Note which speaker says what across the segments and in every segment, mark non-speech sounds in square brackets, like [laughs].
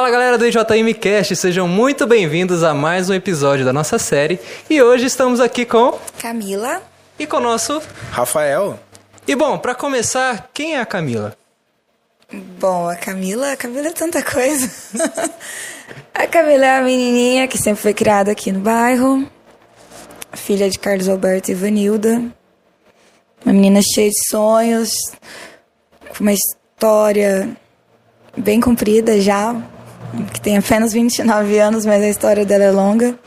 Speaker 1: Fala galera do IJM Cast, sejam muito bem-vindos a mais um episódio da nossa série. E hoje estamos aqui com
Speaker 2: Camila
Speaker 1: e com o nosso
Speaker 3: Rafael.
Speaker 1: E bom, para começar, quem é a Camila?
Speaker 2: Bom, a Camila, a Camila é tanta coisa. [laughs] a Camila é a menininha que sempre foi criada aqui no bairro, filha de Carlos Alberto e Vanilda. Uma menina cheia de sonhos, com uma história bem comprida já, que tem apenas 29 anos, mas a história dela é longa.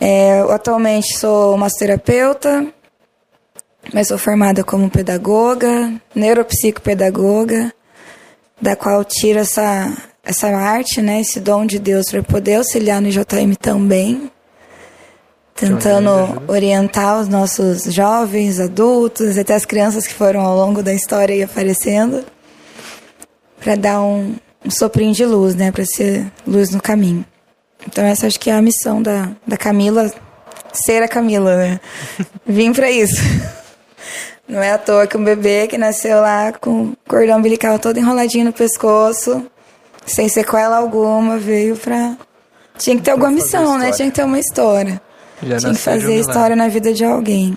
Speaker 2: É, eu atualmente sou massoterapeuta, mas sou formada como pedagoga, neuropsicopedagoga, da qual tiro essa, essa arte, né, esse dom de Deus para poder auxiliar no JM também, tentando orientar os nossos jovens, adultos, até as crianças que foram ao longo da história e aparecendo, para dar um, um soprinho de luz, né, para ser luz no caminho. Então essa acho que é a missão da, da Camila, ser a Camila, né? [laughs] Vim para isso. [laughs] Não é à toa que um bebê que nasceu lá com cordão umbilical todo enroladinho no pescoço, sem sequela alguma, veio pra. Tinha que ter alguma missão, né? Tinha que ter uma história.
Speaker 1: Já
Speaker 2: Tinha que fazer história na vida de alguém.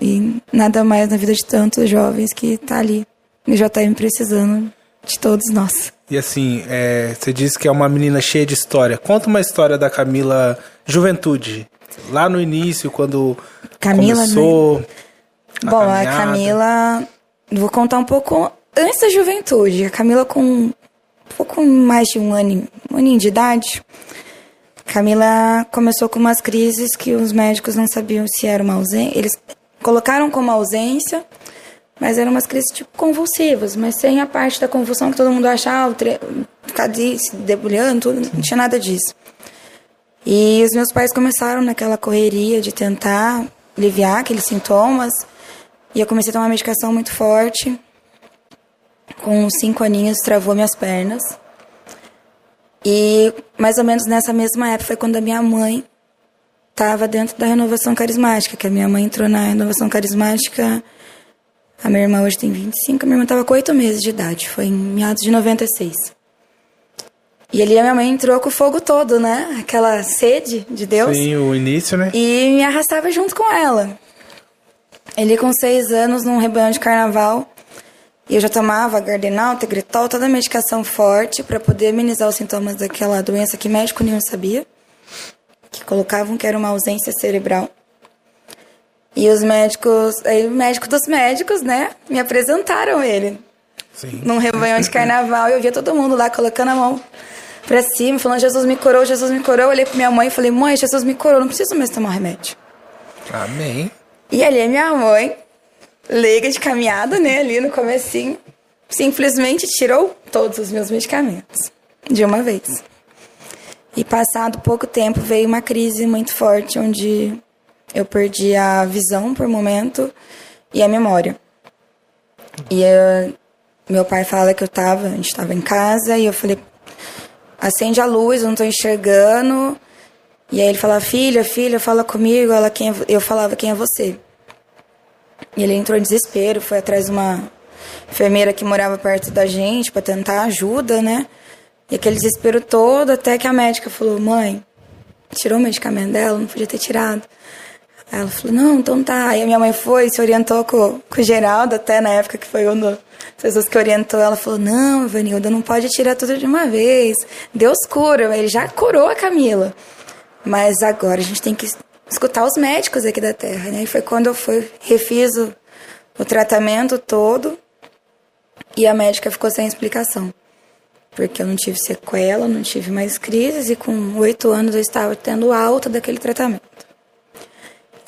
Speaker 2: E nada mais na vida de tantos jovens que tá ali no JM precisando de todos nós.
Speaker 3: E assim, é, você disse que é uma menina cheia de história. Conta uma história da Camila Juventude. Lá no início, quando
Speaker 2: Camila,
Speaker 3: começou.
Speaker 2: Né? Bom, a Camila. Vou contar um pouco antes da juventude. A Camila, com um pouco mais de um ano, um aninho de idade, Camila começou com umas crises que os médicos não sabiam se era uma ausência. Eles colocaram como ausência, mas eram umas crises tipo convulsivas, mas sem a parte da convulsão que todo mundo achava, tre... ficar se debulhando, tudo, não tinha nada disso. E os meus pais começaram naquela correria de tentar aliviar aqueles sintomas. E eu comecei a tomar medicação muito forte. Com cinco aninhos, travou minhas pernas. E mais ou menos nessa mesma época foi quando a minha mãe estava dentro da renovação carismática, que a minha mãe entrou na renovação carismática. A minha irmã hoje tem 25, a minha irmã estava com oito meses de idade, foi em meados de 96. E ali a minha mãe entrou com o fogo todo, né? Aquela sede de Deus.
Speaker 3: Sim, o início, né?
Speaker 2: E me arrastava junto com ela. Ele com seis anos, num rebanho de carnaval, e eu já tomava Gardenal, Tegretol, toda a medicação forte para poder amenizar os sintomas daquela doença que médico nenhum sabia, que colocavam que era uma ausência cerebral. E os médicos, aí o médico dos médicos, né, me apresentaram ele.
Speaker 3: Sim.
Speaker 2: Num rebanho de carnaval, e eu via todo mundo lá colocando a mão pra cima, falando: Jesus me curou, Jesus me curou. Eu olhei pra minha mãe e falei: Mãe, Jesus me curou, não preciso mais tomar remédio.
Speaker 3: Amém.
Speaker 2: E ali minha mãe, leiga de caminhada, né, ali no comecinho, simplesmente tirou todos os meus medicamentos de uma vez. E passado pouco tempo veio uma crise muito forte onde eu perdi a visão por momento e a memória. E eu, meu pai fala que eu tava, a gente tava em casa e eu falei, acende a luz, eu não tô enxergando. E aí ele falava, filha, filha, fala comigo. Ela, quem é, eu falava, quem é você? E ele entrou em desespero, foi atrás de uma enfermeira que morava perto da gente para tentar ajuda, né? E aquele desespero todo, até que a médica falou, mãe, tirou o medicamento dela, não podia ter tirado. Aí ela falou, não, então tá. Aí a minha mãe foi, se orientou com, com o Geraldo, até na época que foi um das pessoas que orientou. Ela falou, não, Vanilda, não pode tirar tudo de uma vez. Deus cura, ele já curou a Camila. Mas agora a gente tem que escutar os médicos aqui da Terra, né? E foi quando eu fui, refiz o, o tratamento todo e a médica ficou sem explicação. Porque eu não tive sequela, não tive mais crises e com oito anos eu estava tendo alta daquele tratamento.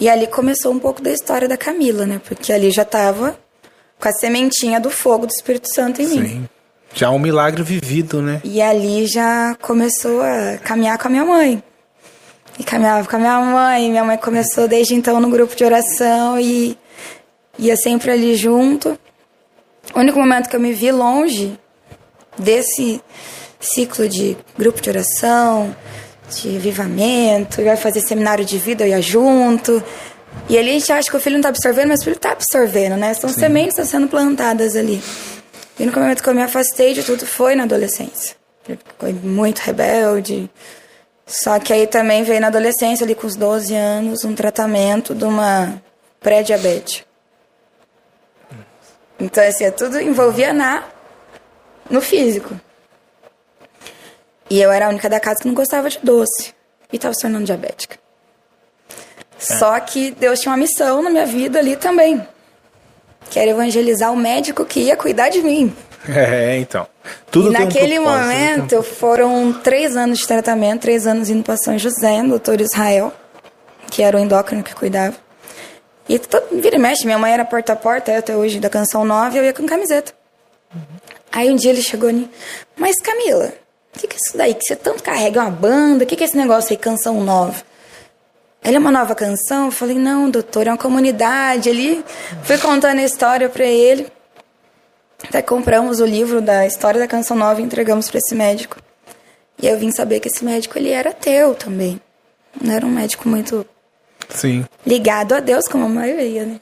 Speaker 2: E ali começou um pouco da história da Camila, né? Porque ali já estava com a sementinha do fogo do Espírito Santo em
Speaker 3: Sim.
Speaker 2: mim.
Speaker 3: Já um milagre vivido, né?
Speaker 2: E ali já começou a caminhar com a minha mãe. E caminhava com a minha mãe. Minha mãe começou desde então no grupo de oração e ia sempre ali junto. O único momento que eu me vi longe desse ciclo de grupo de oração, de avivamento, vai fazer seminário de vida, eu ia junto. E ali a gente acha que o filho não está absorvendo, mas o filho está absorvendo, né? São
Speaker 3: Sim.
Speaker 2: sementes que estão sendo plantadas ali. E no momento que eu me afastei de tudo foi na adolescência. Ele ficou muito rebelde. Só que aí também veio na adolescência, ali com os 12 anos, um tratamento de uma pré-diabetes. Então, assim, é tudo envolvia na, no físico. E eu era a única da casa que não gostava de doce. E estava se tornando diabética. Só que Deus tinha uma missão na minha vida ali também. Que era evangelizar o médico que ia cuidar de mim. [laughs]
Speaker 3: É, então. Tudo
Speaker 2: e
Speaker 3: tem um
Speaker 2: naquele
Speaker 3: propósito,
Speaker 2: momento foram três anos de tratamento, três anos indo para São José, no doutor Israel, que era o endócrino que cuidava. E todo, vira e mexe, minha mãe era porta a porta, até hoje, da Canção 9, eu ia com camiseta. Aí um dia ele chegou em mim, mas Camila, que, que é isso daí? Que você tanto carrega uma banda? O que, que é esse negócio aí, Canção 9? Ele é uma nova canção? Eu falei, não, doutor, é uma comunidade. Ele fui contando a história para ele. Até compramos o livro da história da canção nova e entregamos para esse médico. E eu vim saber que esse médico ele era ateu também. Não era um médico muito
Speaker 3: Sim.
Speaker 2: ligado a Deus, como a maioria, né?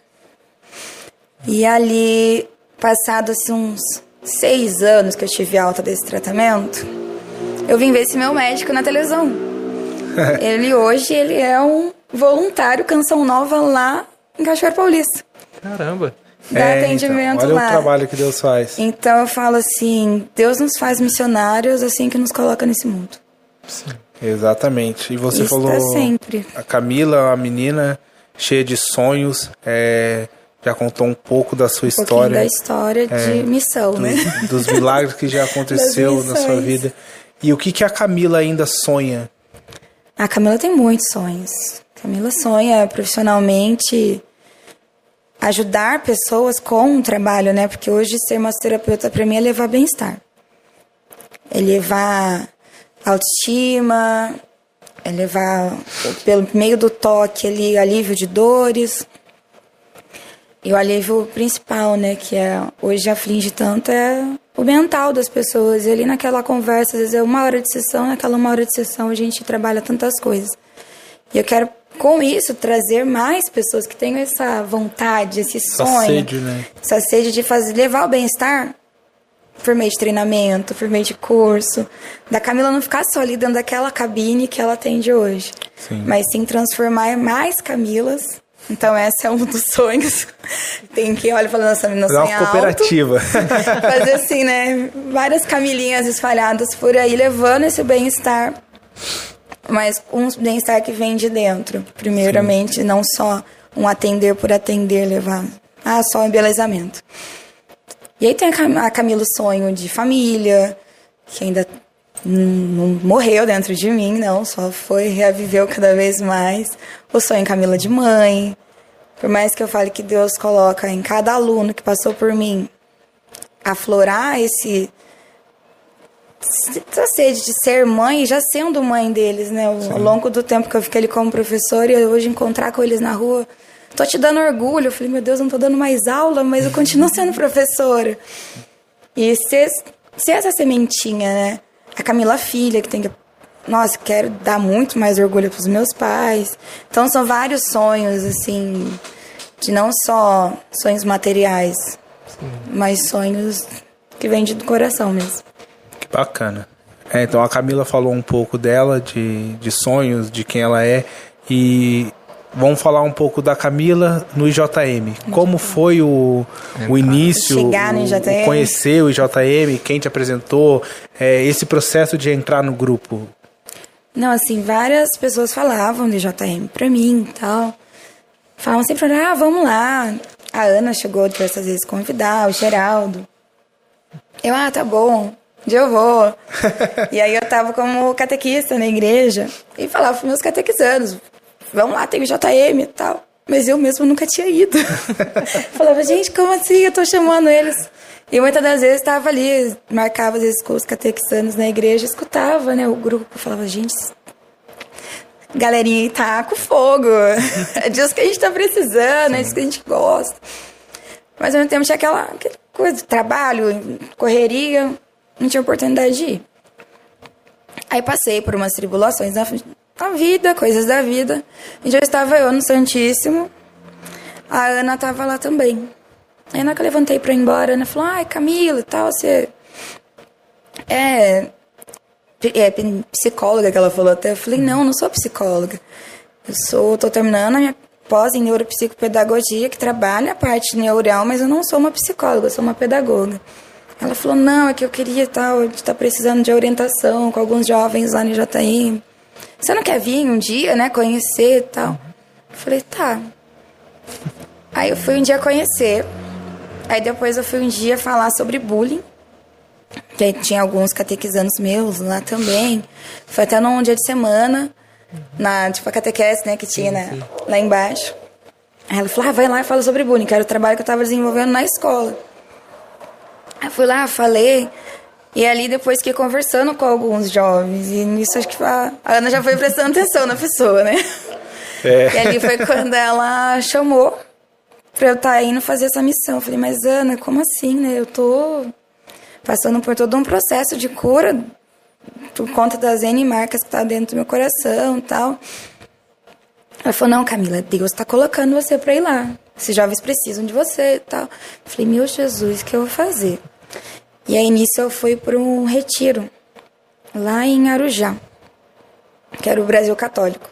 Speaker 2: E ali, passados assim, uns seis anos que eu tive alta desse tratamento, eu vim ver esse meu médico na televisão. [laughs] ele hoje ele é um voluntário Canção Nova lá em Cachoeira Paulista.
Speaker 1: Caramba.
Speaker 2: Dá
Speaker 3: É,
Speaker 2: atendimento
Speaker 3: então, olha
Speaker 2: lá.
Speaker 3: o trabalho que Deus faz.
Speaker 2: Então eu falo assim, Deus nos faz missionários assim que nos coloca nesse mundo.
Speaker 3: Exatamente. E você
Speaker 2: Isso
Speaker 3: falou.
Speaker 2: é sempre.
Speaker 3: A Camila, a menina cheia de sonhos, é, já contou um pouco da sua
Speaker 2: Um
Speaker 3: história.
Speaker 2: da história de missão,
Speaker 3: do-
Speaker 2: né?
Speaker 3: Dos milagres que já [laughs] aconteceu na sua vida. E o que, que a Camila ainda sonha?
Speaker 2: A Camila tem muitos sonhos. A Camila sonha profissionalmente ajudar pessoas com o trabalho, né? Porque hoje ser massoterapeuta para mim é levar bem-estar. É levar autoestima, é levar pelo meio do toque ali alívio de dores. E o alívio principal, né, que é hoje aflige tanto é o mental das pessoas. E ali naquela conversa, às vezes é uma hora de sessão, naquela uma hora de sessão a gente trabalha tantas coisas. E eu quero com isso trazer mais pessoas que tenham essa vontade, esse
Speaker 3: Essa
Speaker 2: sonho,
Speaker 3: sede, né?
Speaker 2: essa sede de fazer levar o bem-estar por meio de treinamento, por meio de curso, da Camila não ficar só ali dentro daquela cabine que ela atende hoje,
Speaker 3: Sim.
Speaker 2: mas sim transformar mais Camilas. Então, esse é um dos [laughs] sonhos. Tem que, olha, falando essa menina
Speaker 3: Fazer uma
Speaker 2: sonha alto.
Speaker 3: cooperativa. [laughs]
Speaker 2: Fazer assim, né? Várias Camilinhas espalhadas por aí, levando esse bem-estar. Mas um bem-estar que vem de dentro, primeiramente, não só um atender por atender, levar. Ah, só um embelezamento. E aí tem a Cam- a Camila o sonho de família, que ainda não morreu dentro de mim, não, só foi, reaviveu cada vez mais. O sonho Camila de mãe. Por mais que eu fale que Deus coloca em cada aluno que passou por mim aflorar esse essa sede de ser mãe, já sendo mãe deles, né? Ao ao longo do tempo que eu fiquei ali como professora e hoje encontrar com eles na rua, tô te dando orgulho. Eu falei, meu Deus, não tô dando mais aula, mas eu continuo [laughs] sendo professora. E ser, ser essa sementinha, né? A Camila filha, que tem que. Nossa, quero dar muito mais orgulho pros meus pais. Então são vários sonhos, assim, de não só sonhos materiais, mas sonhos que vêm do coração mesmo.
Speaker 3: Que bacana. É, então a Camila falou um pouco dela, de, de sonhos, de quem ela é. E vamos falar um pouco da Camila no IJM. Como foi o, o início,
Speaker 2: Chegar no
Speaker 3: o-
Speaker 2: IJM.
Speaker 3: o conhecer o IJM, quem te apresentou, é, esse processo de entrar no grupo?
Speaker 2: Não, assim, várias pessoas falavam de JM pra mim e tal. Falavam sempre, ah, vamos lá. A Ana chegou diversas vezes convidar, o Geraldo. Eu, ah, tá bom, eu vou. [laughs] e aí eu tava como catequista na igreja e falava pros meus catequizanos, vamos lá, tem o JM e tal. Mas eu mesmo nunca tinha ido. [laughs] falava, gente, como assim? Eu tô chamando eles. E muitas das vezes estava ali, marcava às vezes com os catequizanos na igreja, escutava, né, o grupo, falava, gente, galerinha aí tá com fogo. [laughs] É disso que a gente tá precisando, é disso que a gente gosta. Mas ao mesmo tempo tinha aquela, aquela coisa trabalho, correria, não tinha oportunidade de ir. Aí passei por umas tribulações na, na vida, coisas da vida. E já estava eu no Santíssimo. A Ana tava lá também. Aí na hora que eu levantei pra ir embora, a Ana falou, ai Camila e tal, você. É. é, psicóloga que ela falou até. Eu falei, não, não sou psicóloga. Eu sou, tô terminando a minha pós em neuropsicopedagogia, que trabalha a parte neural, mas eu não sou uma psicóloga, eu sou uma pedagoga. Ela falou, não, é que eu queria tal, a gente tá precisando de orientação com alguns jovens lá no JM. Você não quer vir um dia, né, conhecer e tal? Eu falei, tá. Aí eu fui um dia conhecer, aí depois eu fui um dia falar sobre bullying, que tinha alguns catequizandos meus lá também. Foi até num dia de semana, na, tipo, a catequese, né, que tinha né, lá embaixo. Aí ela falou, ah, vai lá e fala sobre bullying, que era o trabalho que eu tava desenvolvendo na escola. Aí fui lá, falei, e ali depois fiquei conversando com alguns jovens, e nisso acho que a Ana já foi prestando [laughs] atenção na pessoa, né? É. E ali foi quando ela chamou pra eu estar tá indo fazer essa missão. Eu falei, mas Ana, como assim, né? Eu tô passando por todo um processo de cura por conta das N marcas que tá dentro do meu coração e tal. Ela falou, não, Camila, Deus está colocando você para ir lá. Esses jovens precisam de você e tal. Eu falei, meu Jesus, o que eu vou fazer? E aí, nisso, eu fui para um retiro, lá em Arujá, que era o Brasil Católico.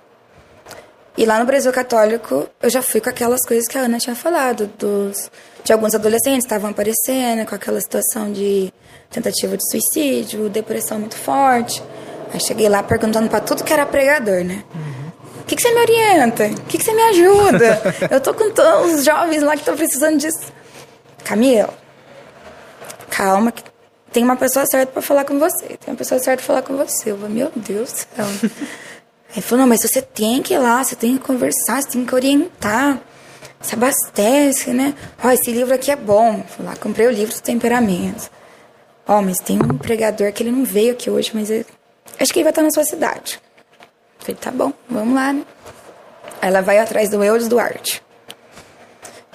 Speaker 2: E lá no Brasil Católico, eu já fui com aquelas coisas que a Ana tinha falado, dos, de alguns adolescentes que estavam aparecendo, com aquela situação de tentativa de suicídio, depressão muito forte. Aí cheguei lá perguntando para tudo que era pregador, né? O que, que você me orienta? O que, que você me ajuda? eu tô com todos os jovens lá que estão precisando disso. Camila, calma, que tem uma pessoa certa para falar com você. Tem uma pessoa certa para falar com você. Eu falei, meu Deus do céu. [laughs] Ele falou, não, mas você tem que ir lá, você tem que conversar, você tem que orientar. Se abastece, né? Ó, esse livro aqui é bom. Fui lá, comprei o livro do temperamento. Ó, mas tem um pregador que ele não veio aqui hoje, mas ele... acho que ele vai estar na sua cidade. Falei, tá bom, vamos lá, né? Aí ela vai atrás do Eudes Duarte.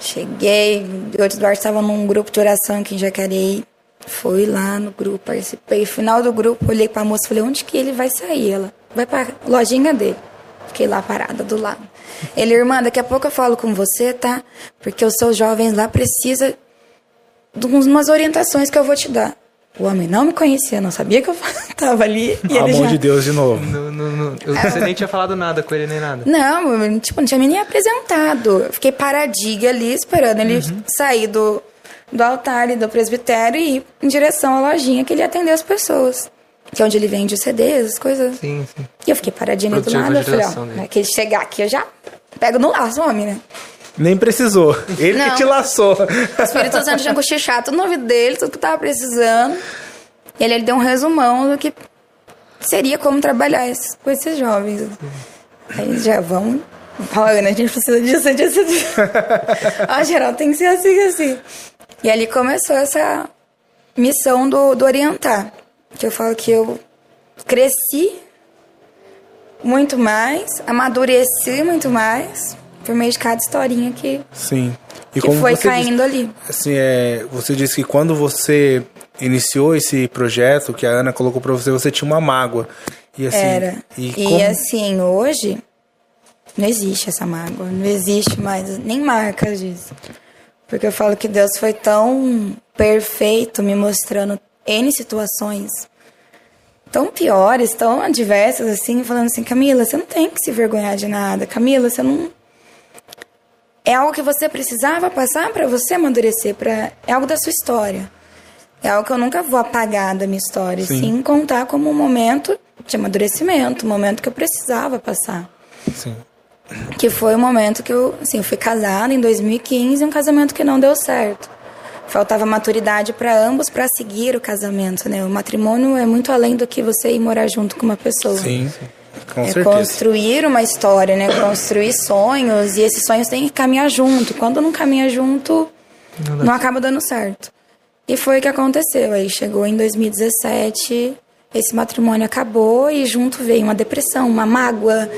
Speaker 2: Cheguei, o Duarte estava num grupo de oração aqui em Jacareí. Fui lá no grupo, participei. Final do grupo, olhei pra moça e falei, onde que ele vai sair? Ela, vai pra lojinha dele. Fiquei lá parada do lado. Ele, irmã, daqui a pouco eu falo com você, tá? Porque os seus jovens lá precisam de umas orientações que eu vou te dar. O homem não me conhecia, não sabia que eu [laughs] tava ali.
Speaker 3: E Amor já... de Deus de novo.
Speaker 1: Não, não, não. Eu, você nem tinha falado nada com ele, nem nada.
Speaker 2: Não, tipo, não tinha me nem apresentado. Eu fiquei paradinha ali, esperando ele uhum. sair do, do altar e do presbitério e ir em direção à lojinha que ele ia atender as pessoas. Que é onde ele vende os CDs, as coisas.
Speaker 1: Sim, sim.
Speaker 2: E eu fiquei paradinha do nada. Eu falei, ó, é que ele chegar aqui, eu já pego no laço, homem, né?
Speaker 3: Nem precisou. Ele Não. que te laçou.
Speaker 2: O Espírito Santo tinha cochichado tudo no ouvido dele, tudo que tava precisando. E ele, ele deu um resumão do que seria como trabalhar com esses jovens. Aí já vão. Olha, né? A gente precisa disso, disso, disso. [laughs] ah, geral, tem que ser assim, assim. E ali começou essa missão do, do orientar. Que eu falo que eu cresci muito mais, amadureci muito mais por meio de cada historinha que,
Speaker 3: Sim.
Speaker 2: E que foi caindo disse, ali.
Speaker 3: Assim, é, você disse que quando você iniciou esse projeto que a Ana colocou para você, você tinha uma mágoa.
Speaker 2: E assim, Era. E, e como... assim, hoje não existe essa mágoa, não existe mais nem marcas disso. Porque eu falo que Deus foi tão perfeito me mostrando N situações tão piores, tão adversas, assim, falando assim, Camila, você não tem que se vergonhar de nada. Camila, você não. É algo que você precisava passar para você amadurecer, pra... é algo da sua história. É algo que eu nunca vou apagar da minha história, sim, sim contar como um momento de amadurecimento, um momento que eu precisava passar. Sim. Que foi o momento que eu, assim, eu fui casada em 2015, um casamento que não deu certo faltava maturidade para ambos para seguir o casamento, né? O matrimônio é muito além do que você ir morar junto com uma pessoa.
Speaker 3: Sim, sim. Com
Speaker 2: é
Speaker 3: certeza.
Speaker 2: construir uma história, né? Construir sonhos e esses sonhos têm que caminhar junto. Quando não caminha junto, não, não acaba dando certo. E foi o que aconteceu. Aí chegou em 2017, esse matrimônio acabou e junto veio uma depressão, uma mágoa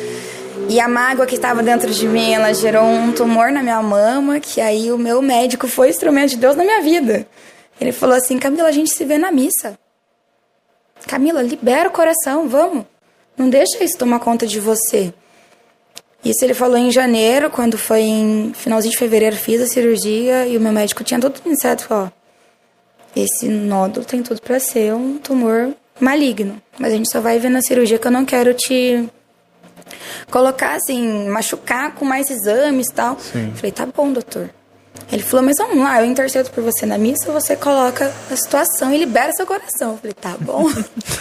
Speaker 2: e a mágoa que estava dentro de mim, ela gerou um tumor na minha mama, que aí o meu médico foi instrumento de Deus na minha vida. Ele falou assim: Camila, a gente se vê na missa. Camila, libera o coração, vamos. Não deixa isso tomar conta de você. Isso ele falou em janeiro, quando foi em finalzinho de fevereiro, fiz a cirurgia e o meu médico tinha tudo iniciado. Falou: esse nódulo tem tudo para ser um tumor maligno. Mas a gente só vai ver na cirurgia que eu não quero te colocar assim, machucar com mais exames e tal.
Speaker 3: Sim.
Speaker 2: Falei, tá bom, doutor. Ele falou, mas vamos lá, eu intercedo por você na missa, você coloca a situação e libera seu coração. Eu falei, tá bom.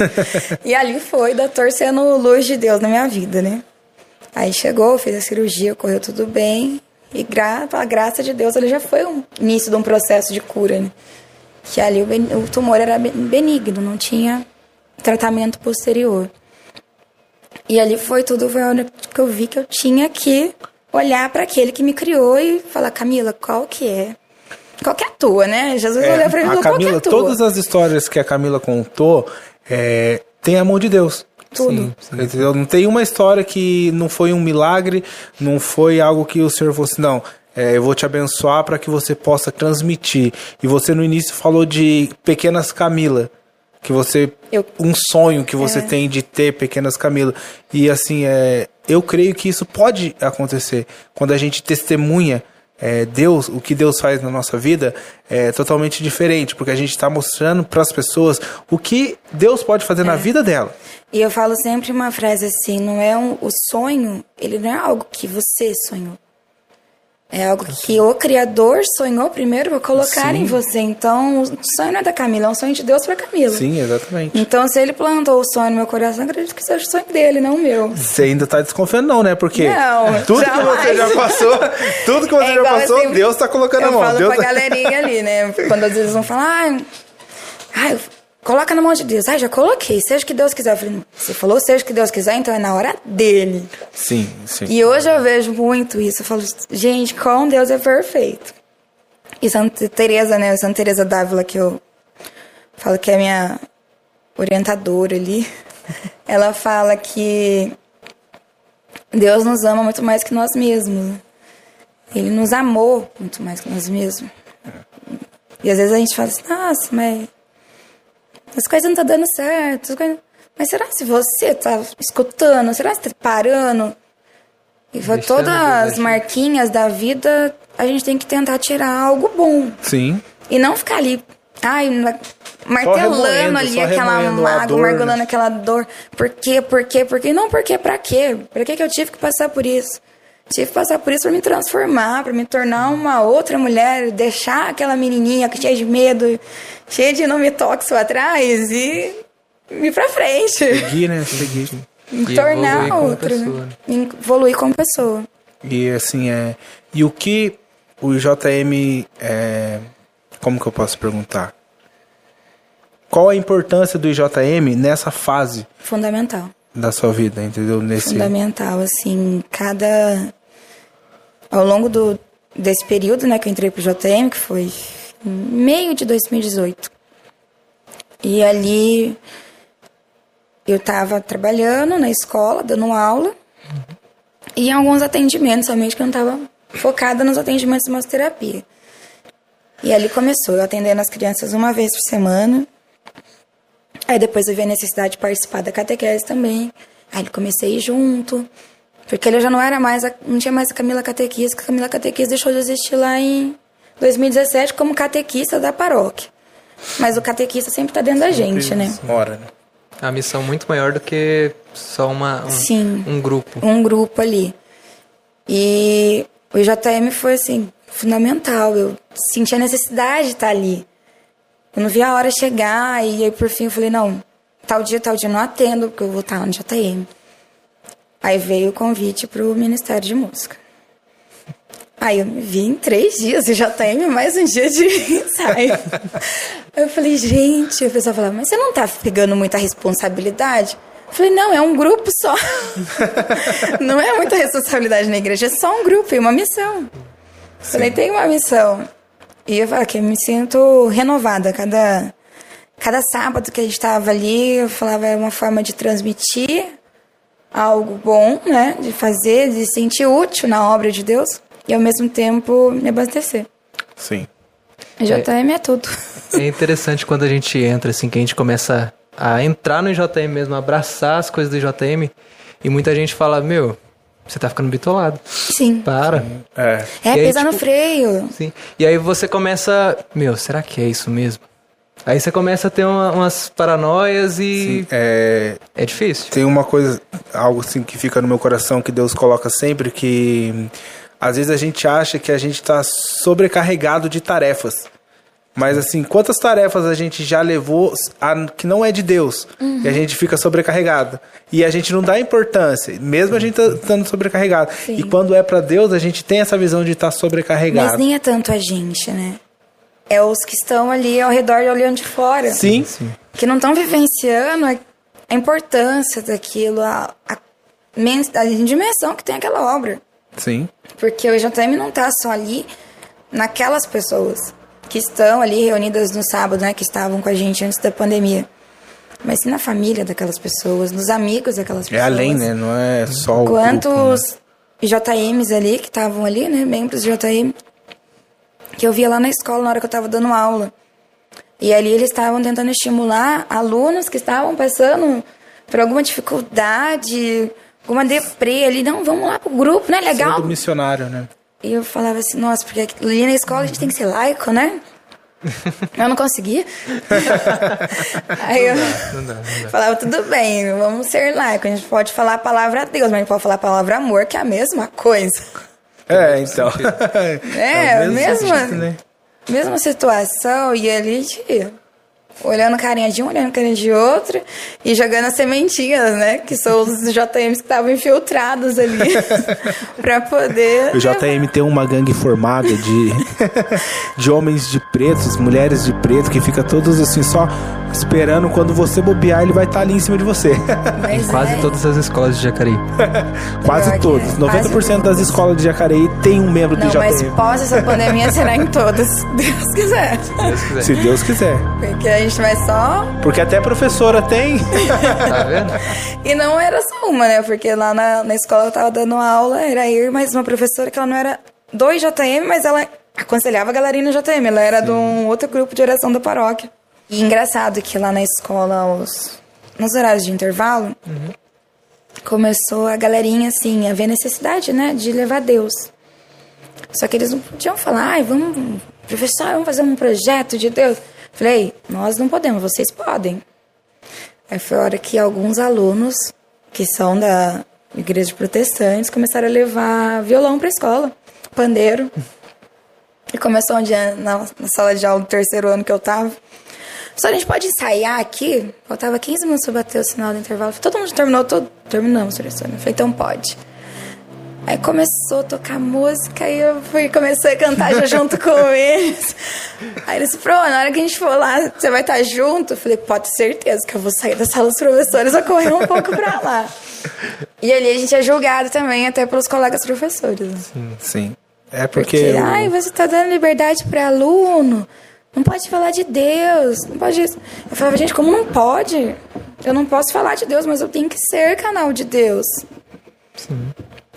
Speaker 2: [laughs] e ali foi, doutor sendo luz de Deus na minha vida, né? Aí chegou, fez a cirurgia, correu tudo bem. E gra pela graça de Deus, ele já foi o início de um processo de cura, né? Que ali o, o tumor era ben- benigno, não tinha tratamento posterior. E ali foi tudo, foi a hora que eu vi que eu tinha que olhar para aquele que me criou e falar, Camila, qual que é? Qual que é a tua, né? Jesus olhou pra mim e
Speaker 3: É,
Speaker 2: falou, qual que é
Speaker 3: Camila,
Speaker 2: a tua?
Speaker 3: todas as histórias que a Camila contou, é, tem a mão de Deus.
Speaker 2: Tudo.
Speaker 3: Entendeu? Não tem uma história que não foi um milagre, não foi algo que o Senhor fosse, não. é, eu vou te abençoar para que você possa transmitir. E você no início falou de pequenas Camila, que você
Speaker 2: Eu-
Speaker 3: um sonho que você
Speaker 2: É.
Speaker 3: tem de ter pequenas Camila. E assim, é, eu creio que isso pode acontecer quando a gente testemunha é, Deus, o que Deus faz na nossa vida é totalmente diferente, porque a gente está mostrando para as pessoas o que Deus pode fazer
Speaker 2: É.
Speaker 3: na vida dela.
Speaker 2: E eu falo sempre uma frase assim, não é um, o sonho, ele não é algo que você sonhou. É algo que o Criador sonhou primeiro para colocar
Speaker 3: Sim.
Speaker 2: em você. Então, o sonho não é da Camila, é um sonho de Deus para Camila.
Speaker 3: Sim, exatamente.
Speaker 2: Então, se ele plantou o sonho no meu coração, eu acredito que seja o sonho dele, não o meu.
Speaker 3: Você ainda tá desconfiando, não, né? Porque
Speaker 2: Não,
Speaker 3: tudo que você
Speaker 2: jamais.
Speaker 3: já passou, tudo que você
Speaker 2: É
Speaker 3: já passou,
Speaker 2: assim,
Speaker 3: Deus tá colocando a
Speaker 2: eu
Speaker 3: mão.
Speaker 2: falo
Speaker 3: Deus
Speaker 2: pra
Speaker 3: tá-
Speaker 2: galerinha ali, né? Quando às vezes vão falar, ai, ai, coloca na mão de Deus. Ai, já coloquei, seja o que Deus quiser. Eu falei, você falou seja o que Deus quiser, então é na hora dele.
Speaker 3: Sim, sim.
Speaker 2: E hoje eu vejo muito isso. Eu falo, gente, com Deus é perfeito. E Santa Teresa, né? Santa Teresa d'Ávila, que eu falo que é minha orientadora ali. [laughs] Ela fala que Deus nos ama muito mais que nós mesmos. Ele nos amou muito mais que nós mesmos. E às vezes a gente fala assim, nossa, mas as coisas não estão dando certo. as coisas- Mas será se você tá escutando? Será se tá parando? E
Speaker 1: Deixando
Speaker 2: todas as marquinhas da vida, a gente tem que tentar tirar algo bom.
Speaker 3: Sim.
Speaker 2: E não ficar ali, ai, martelando ali aquela mágoa,
Speaker 3: né?
Speaker 2: aquela dor. Por quê? Por quê? Por quê? Não, por quê? Pra quê? Pra quê que eu tive que passar por isso? Tive que passar por isso pra me transformar, pra me tornar uma outra mulher, deixar aquela menininha cheia de medo, cheia de não me toques pra trás e ir pra frente.
Speaker 3: Seguir, né? Seguir. [laughs]
Speaker 2: Me
Speaker 1: E
Speaker 2: tornar
Speaker 1: evoluir como
Speaker 2: outra.
Speaker 1: pessoa,
Speaker 2: né?
Speaker 1: né?
Speaker 2: Me Evoluir como pessoa.
Speaker 3: E assim, é. E o que o JM. É, como que eu posso perguntar? Qual a importância do IJM nessa fase
Speaker 2: Fundamental.
Speaker 3: da sua vida, entendeu? Nesse.
Speaker 2: fundamental, assim, cada... Ao longo do, desse período, né, que eu entrei pro JM, que foi meio de 2018. E ali eu tava trabalhando na escola, dando aula, e em alguns atendimentos, somente que eu não tava focada nos atendimentos de massoterapia. E ali começou, eu atendendo as crianças uma vez por semana, Aí depois eu vi a necessidade de participar da catequese também. Aí comecei junto. Porque ele já não era mais, a- não tinha mais a Camila Catequista, que a Camila Catequista deixou de existir lá em 2017 como catequista da paróquia. Mas o catequista sempre tá dentro da gente, né?
Speaker 3: Mora, né?
Speaker 1: A missão muito maior do que só uma, um,
Speaker 2: Sim.
Speaker 1: um grupo.
Speaker 2: um grupo ali. E o IJM foi assim, fundamental. Eu senti a necessidade de estar ali. Eu não vi a hora chegar e aí por fim eu falei, não, tal dia, tal dia eu não atendo, porque eu vou estar no JM. Aí veio o convite pro Ministério de Música. Aí eu me vi em três dias, o JM mais um dia de [laughs] ensaio. eu falei, gente, a pessoa falava, mas você não tá pegando muita responsabilidade? Eu falei, não, é um grupo só. [laughs] não é muita responsabilidade na igreja, é só um grupo e uma missão. Falei, tem uma missão. E eu falei que eu me sinto renovada. Cada, cada sábado que a gente estava ali, eu falava, é uma forma de transmitir algo bom, né? De fazer, de se sentir útil na obra de Deus. E ao mesmo tempo me abastecer.
Speaker 3: Sim.
Speaker 2: JM é tudo. [laughs]
Speaker 1: É interessante quando a gente entra, assim, que a gente começa a entrar no JM mesmo, abraçar as coisas do JM, e muita gente fala, meu, você tá ficando bitolado.
Speaker 2: Sim.
Speaker 1: Para.
Speaker 3: É.
Speaker 2: É,
Speaker 1: E aí,
Speaker 2: pisar no
Speaker 1: tipo,
Speaker 2: freio.
Speaker 1: Sim. E aí você começa, meu, será que é isso mesmo? Aí você começa a ter uma- umas paranoias e
Speaker 3: É,
Speaker 1: é difícil.
Speaker 3: tem uma coisa, algo assim que fica no meu coração que Deus coloca sempre que hum, às vezes a gente acha que a gente está sobrecarregado de tarefas. Mas assim, quantas tarefas a gente já levou a- que não é de Deus e a gente fica sobrecarregado e a gente não dá importância, mesmo a gente tá estando sobrecarregado.
Speaker 2: Sim.
Speaker 3: E quando é para Deus, a gente tem essa visão de estar sobrecarregado.
Speaker 2: Mas nem é tanto a gente, né? É os que estão ali ao redor olhando de fora.
Speaker 3: Sim,
Speaker 2: Que não estão vivenciando a, a importância daquilo, a, a, a dimensão que tem aquela obra.
Speaker 3: sim,
Speaker 2: Porque o JM não tá só ali naquelas pessoas que estão ali reunidas no sábado, né? Que estavam com a gente antes da pandemia. Mas sim na família daquelas pessoas, nos amigos daquelas
Speaker 3: é
Speaker 2: pessoas.
Speaker 3: além, né? Não é só o grupo, né?
Speaker 2: Quantos JMs ali que estavam ali, né? Membros de JM. Que eu via lá na escola na hora que eu tava dando aula. E ali eles estavam tentando estimular alunos que estavam passando por alguma dificuldade, alguma deprê ali. Não, vamos lá pro grupo, né? Legal.
Speaker 3: Sendo missionário, né?
Speaker 2: E eu falava assim, nossa, porque ali na escola a gente tem que ser laico, né? [laughs] Eu não conseguia. [laughs] Aí eu
Speaker 1: Não dá, não dá.
Speaker 2: falava, tudo bem, vamos ser laico. A gente pode falar a palavra Deus, mas a gente pode falar a palavra amor, que é a mesma coisa.
Speaker 3: É, então. [laughs]
Speaker 2: É,
Speaker 3: mesmo
Speaker 2: mesma,
Speaker 3: sentido, né?
Speaker 2: mesma situação, e ali gente olhando carinha de um, olhando carinha de outro, e jogando as sementinhas, né? Que são os [laughs] JMs que estavam infiltrados ali, [laughs] pra poder...
Speaker 3: O JM tem uma gangue formada de, de homens de pretos, mulheres de preto, que fica todos assim só esperando quando você bobear, ele vai estar ali em cima de você. [laughs]
Speaker 2: Mas
Speaker 1: Em quase
Speaker 2: é-
Speaker 1: todas as escolas de Jacareí. [laughs]
Speaker 3: quase
Speaker 2: Pior que
Speaker 3: todos.
Speaker 2: é,
Speaker 3: 90%
Speaker 2: quase
Speaker 3: das escolas de Jacareí tem um membro do
Speaker 2: Não, mas pós essa pandemia [laughs] será em todas, se Deus quiser.
Speaker 1: Deus quiser.
Speaker 3: Se Deus quiser.
Speaker 2: Porque a gente vai só.
Speaker 3: Porque até a professora tem.
Speaker 1: Tá vendo?
Speaker 2: E não era só uma, né? Porque lá na, na escola eu tava dando aula, era eu e mais uma professora que ela não era do JM, mas ela aconselhava a galerinha no JM. Ela era de um outro grupo de oração da paróquia. E engraçado que lá na escola, os, nos horários de intervalo, começou a galerinha, assim, a ver necessidade, né? De levar Deus. Só que eles não podiam falar, ai, vamos, professor, vamos fazer um projeto de Deus. Falei, nós não podemos, vocês podem. Aí foi a hora que alguns alunos, que são da igreja de protestantes, começaram a levar violão pra escola, pandeiro. E começou um dia na, na sala de aula do terceiro ano que eu tava. Só a gente pode ensaiar aqui? Faltava 15 minutos pra bater o sinal do intervalo. Todo mundo terminou, todo, terminamos, professor. Eu falei, então pode. Aí começou a tocar música e eu fui, comecei a cantar já junto com [laughs] eles. Aí eles falaram, na hora que a gente for lá, você vai estar junto? Eu falei, pode ter certeza que eu vou sair da sala dos professores e correr um pouco pra lá. E ali a gente é julgado também, até pelos colegas professores. né?
Speaker 3: Sim. É porque.
Speaker 2: Porque,
Speaker 3: o-
Speaker 2: ai, você tá dando liberdade para aluno. Não pode falar de Deus. Não pode. isso." Eu falava, gente, como não pode? Eu não posso falar de Deus, mas eu tenho que ser canal de Deus.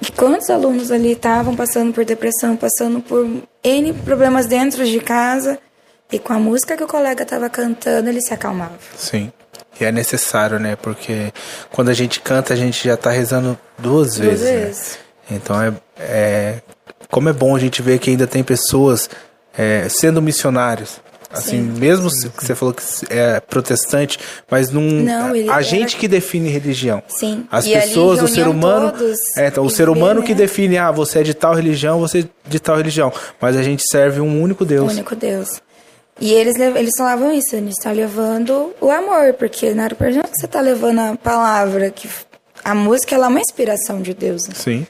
Speaker 2: E quantos alunos ali estavam passando por depressão, passando por N problemas dentro de casa, e com a música que o colega estava cantando, ele se acalmava.
Speaker 3: Sim. E é necessário, né? Porque quando a gente canta, a gente já tá rezando duas,
Speaker 2: Duas
Speaker 3: vezes. né?
Speaker 2: vezes.
Speaker 3: Então é, é. Como é bom a gente ver que ainda tem pessoas é, sendo missionários. Assim, mesmo se- que você falou que é protestante, mas não.
Speaker 2: Não,
Speaker 3: a
Speaker 2: era-
Speaker 3: gente que define religião.
Speaker 2: Sim.
Speaker 3: As
Speaker 2: E
Speaker 3: pessoas, o ser humano. É, então, o ser humano que
Speaker 2: né?
Speaker 3: define, ah, você é de tal religião, você é de tal religião. Mas a gente serve um único Deus.
Speaker 2: O único Deus. E eles, eles falavam isso, eles estão levando o amor, porque na hora que você está levando a palavra, que a música ela é uma inspiração de Deus. né?
Speaker 3: Sim.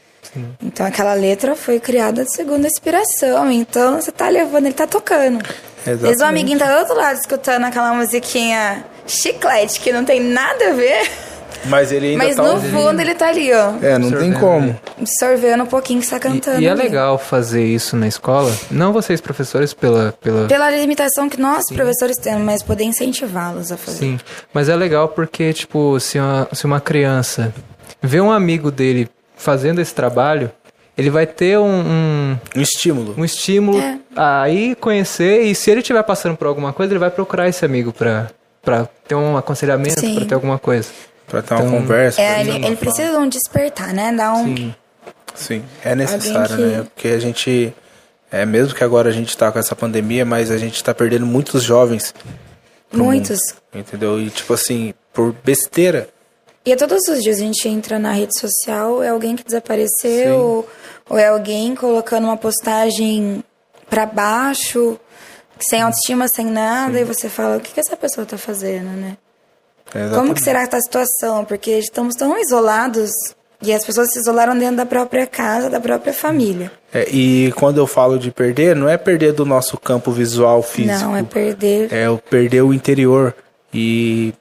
Speaker 2: Então aquela letra foi criada segundo a inspiração. Então você tá levando, ele tá tocando. Às vezes o
Speaker 3: Exatamente.
Speaker 2: amiguinho tá do outro lado escutando aquela musiquinha chiclete, que não tem nada a ver,
Speaker 3: Mas ele ainda
Speaker 2: mas
Speaker 3: tá
Speaker 2: no
Speaker 3: ouvindo.
Speaker 2: fundo ele tá ali, ó,
Speaker 3: É, não tem
Speaker 1: Absorvendo,
Speaker 3: como.
Speaker 1: né?
Speaker 2: absorvendo um pouquinho que você tá cantando.
Speaker 1: E, e é
Speaker 2: ali.
Speaker 1: legal fazer isso na escola. Não vocês, professores, pela. pela...
Speaker 2: Pela limitação que nós, professores, temos, mas poder incentivá-los a fazer.
Speaker 1: Sim, mas é legal porque, tipo, se uma, se uma criança vê um amigo dele fazendo esse trabalho, ele vai ter um, um,
Speaker 3: Um estímulo.
Speaker 1: um estímulo
Speaker 2: É.
Speaker 1: a ir conhecer e se ele estiver passando por alguma coisa, ele vai procurar esse amigo pra, pra ter um aconselhamento, pra ter alguma coisa.
Speaker 3: Pra ter uma
Speaker 1: Então,
Speaker 3: conversa.
Speaker 2: É, ele, ele precisa de um despertar, né? Dar um.
Speaker 1: Sim.
Speaker 3: Sim, é necessário,
Speaker 2: Alguém que-
Speaker 3: né? Porque a gente. É, mesmo que agora a gente tá com essa pandemia, mas a gente tá perdendo muitos jovens
Speaker 2: Muitos.
Speaker 3: mundo, entendeu? E tipo assim, por besteira.
Speaker 2: E é todos os dias a gente entra na rede social, é alguém que desapareceu, ou, ou é alguém colocando uma postagem pra baixo, sem autoestima, sem nada, e você fala, o que, que essa pessoa tá fazendo, né?
Speaker 3: É,
Speaker 2: Como que será que tá a situação? Porque estamos tão isolados e as pessoas se isolaram dentro da própria casa, da própria família.
Speaker 3: É, e quando eu falo de perder, não é perder do nosso campo visual físico.
Speaker 2: Não, é perder.
Speaker 3: É o perder o interior. E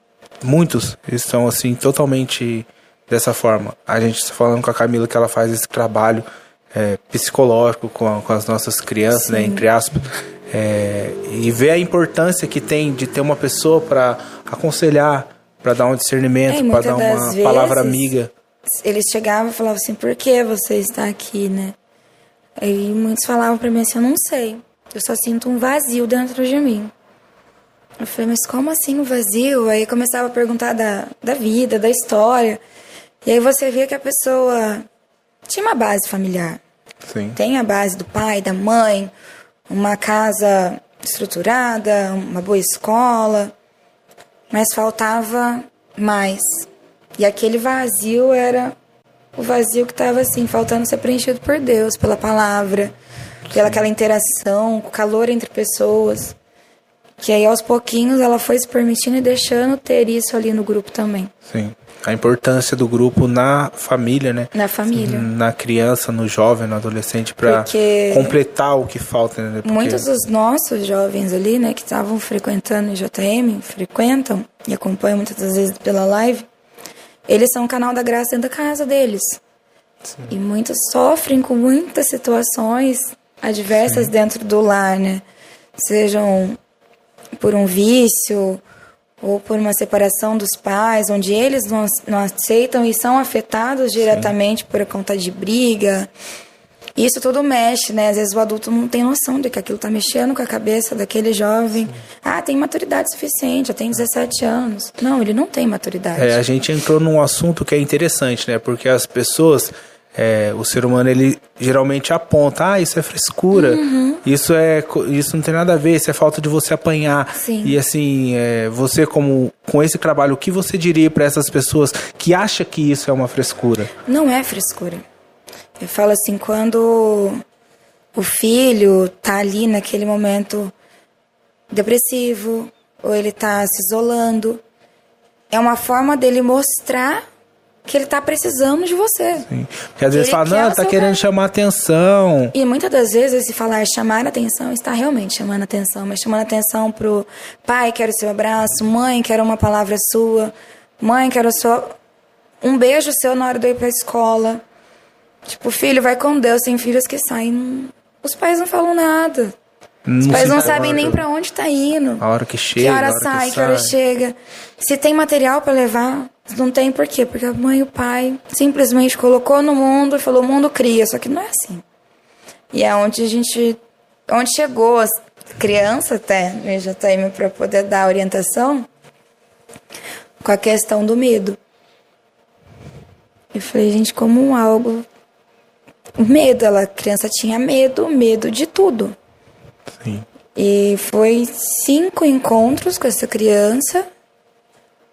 Speaker 3: muitos estão assim totalmente dessa forma. A gente está falando com a Camila que ela faz esse trabalho é, psicológico com, a- com as nossas crianças, né, entre aspas, é, e ver a importância que tem de ter uma pessoa para aconselhar, para dar um
Speaker 2: É,
Speaker 3: discernimento,
Speaker 2: e
Speaker 3: para dar uma
Speaker 2: vezes-
Speaker 3: palavra amiga.
Speaker 2: Eles chegavam e falavam assim, por que você está aqui, né? Aí muitos falavam pra mim assim, eu não sei. Eu só sinto um vazio dentro de mim. Eu falei, mas como assim um vazio? Aí começava a perguntar da, da vida, da história. E aí você via que a pessoa tinha uma base familiar.
Speaker 3: Sim.
Speaker 2: Tem a base do pai, da mãe, uma casa estruturada, uma boa escola, mas faltava mais. E aquele vazio era o vazio que estava assim, faltando ser preenchido por Deus, pela palavra, pela aquela interação, o calor entre pessoas. Que aí aos pouquinhos ela foi se permitindo e deixando ter isso ali no grupo também,
Speaker 3: Sim. A importância do grupo na família, né?
Speaker 2: na família.
Speaker 3: Na criança, no jovem, no adolescente, para completar o que falta, né? Porque-
Speaker 2: Muitos dos nossos jovens ali, né, que estavam frequentando o JM, frequentam e acompanham muitas das vezes pela live, eles são o canal da graça dentro da casa deles. E muitos sofrem com muitas situações adversas dentro do lar, né? Sejam por um vício ou por uma separação dos pais, onde eles não, não aceitam e são afetados diretamente por conta de briga. Isso tudo mexe, né? Às vezes o adulto não tem noção de que aquilo tá mexendo com a cabeça daquele jovem. Ah, tem maturidade suficiente, já tem 17 anos. Não, ele não tem maturidade.
Speaker 3: É, a gente entrou num assunto que é interessante, né? Porque as pessoas, é, o ser humano, ele geralmente aponta, ah, isso é frescura,
Speaker 2: Uhum.
Speaker 3: isso é, isso não tem nada a ver, isso é falta de você apanhar.
Speaker 2: Sim.
Speaker 3: E assim, é, você como com esse trabalho, o que você diria para essas pessoas que acham que isso é uma frescura?
Speaker 2: Não é frescura. Eu falo assim, quando o filho tá ali naquele momento depressivo, ou ele tá se isolando, é uma forma dele mostrar que ele tá precisando de você.
Speaker 3: Sim. Porque às vezes fala, não, tá querendo chamar atenção.
Speaker 2: E muitas das vezes, esse falar chamar atenção está realmente chamando atenção, mas chamando atenção pro pai, quero seu abraço, mãe, quero uma palavra sua, mãe, quero só um beijo seu na hora de eu ir pra escola. Tipo, filho, vai com Deus, tem filhos que saem. Os pais não falam nada. Os pais não sabem nem pra onde tá indo.
Speaker 3: A hora que chega,
Speaker 2: Que hora
Speaker 3: a hora
Speaker 2: sai,
Speaker 3: que
Speaker 2: que hora
Speaker 3: sai.
Speaker 2: chega. Se tem material pra levar, não tem por quê? Porque a mãe e o pai simplesmente colocou no mundo e falou: o mundo cria. Só que não é assim. E é onde a gente. Onde chegou as crianças até no JM para poder dar orientação com a questão do medo. Eu falei, gente, como um algo. O medo, ela, a criança tinha medo, medo de tudo.
Speaker 3: Sim.
Speaker 2: E foi cinco encontros com essa criança